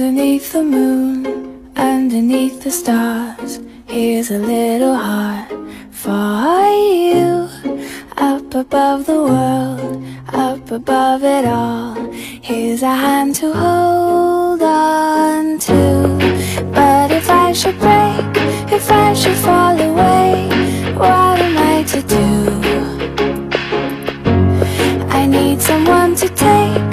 Underneath the moon, underneath the stars, here's a little heart for you. Up above the world, up above it all, here's a hand to hold on to. But if I should break, if I should fall away, what am I to do? I need someone to take